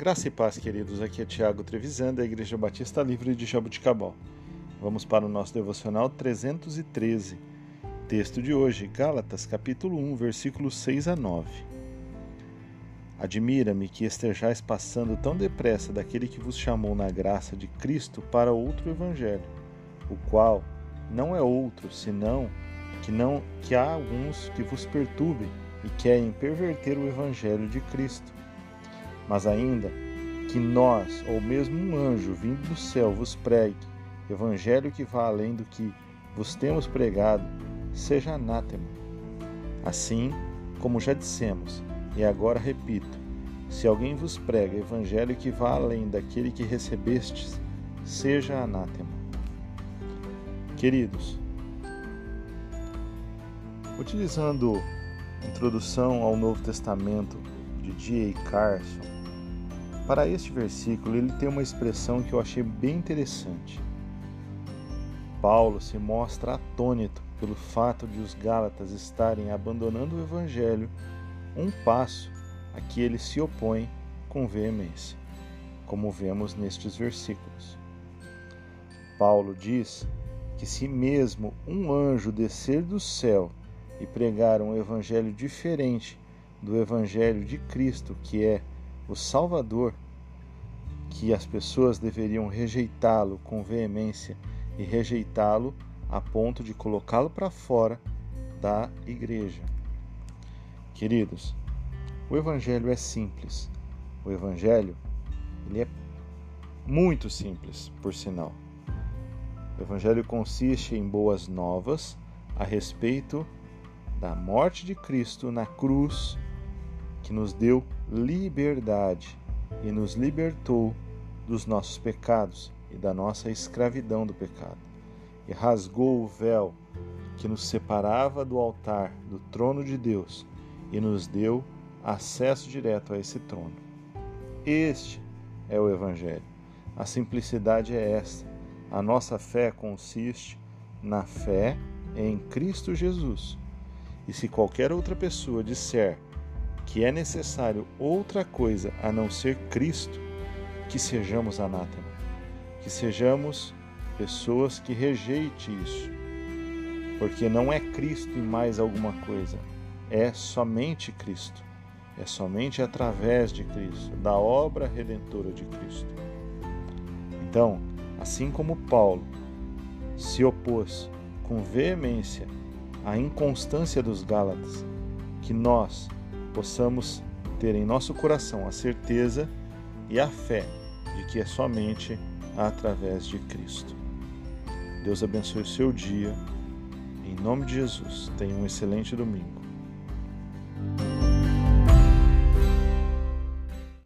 Graça e paz, queridos. Aqui é Tiago Trevisan, da Igreja Batista Livre de Jabuticabal. Vamos para o nosso devocional 313. Texto de hoje, Gálatas, capítulo 1, versículos 6 a 9. Admira-me que estejais passando tão depressa daquele que vos chamou na graça de Cristo para outro evangelho, o qual não é outro, senão que não que há alguns que vos perturbem e querem perverter o evangelho de Cristo mas ainda que nós, ou mesmo um anjo vindo do céu, vos pregue, evangelho que vá além do que vos temos pregado, seja anátema. Assim, como já dissemos, e agora repito, se alguém vos prega evangelho que vá além daquele que recebestes, seja anátema. Queridos, utilizando introdução ao Novo Testamento de D.A. Carson, para este versículo, ele tem uma expressão que eu achei bem interessante. Paulo se mostra atônito pelo fato de os Gálatas estarem abandonando o Evangelho, um passo a que ele se opõe com veemência, como vemos nestes versículos. Paulo diz que se mesmo um anjo descer do céu e pregar um evangelho diferente do evangelho de Cristo, que é o Salvador, que as pessoas deveriam rejeitá-lo com veemência e rejeitá-lo a ponto de colocá-lo para fora da igreja. Queridos, o evangelho é simples. O evangelho ele é muito simples, por sinal. O evangelho consiste em boas novas a respeito da morte de Cristo na cruz que nos deu liberdade e nos libertou dos nossos pecados e da nossa escravidão do pecado, e rasgou o véu que nos separava do altar, do trono de Deus, e nos deu acesso direto a esse trono. Este é o Evangelho. A simplicidade é esta. A nossa fé consiste na fé em Cristo Jesus. E se qualquer outra pessoa disser que é necessário outra coisa a não ser Cristo, que sejamos anátema, que sejamos pessoas que rejeite isso, porque não é Cristo e mais alguma coisa, é somente Cristo, é somente através de Cristo, da obra redentora de Cristo. Então, assim como Paulo se opôs com veemência à inconstância dos Gálatas, que nós possamos ter em nosso coração a certeza e a fé de que é somente através de Cristo. Deus abençoe o seu dia. Em nome de Jesus, tenha um excelente domingo.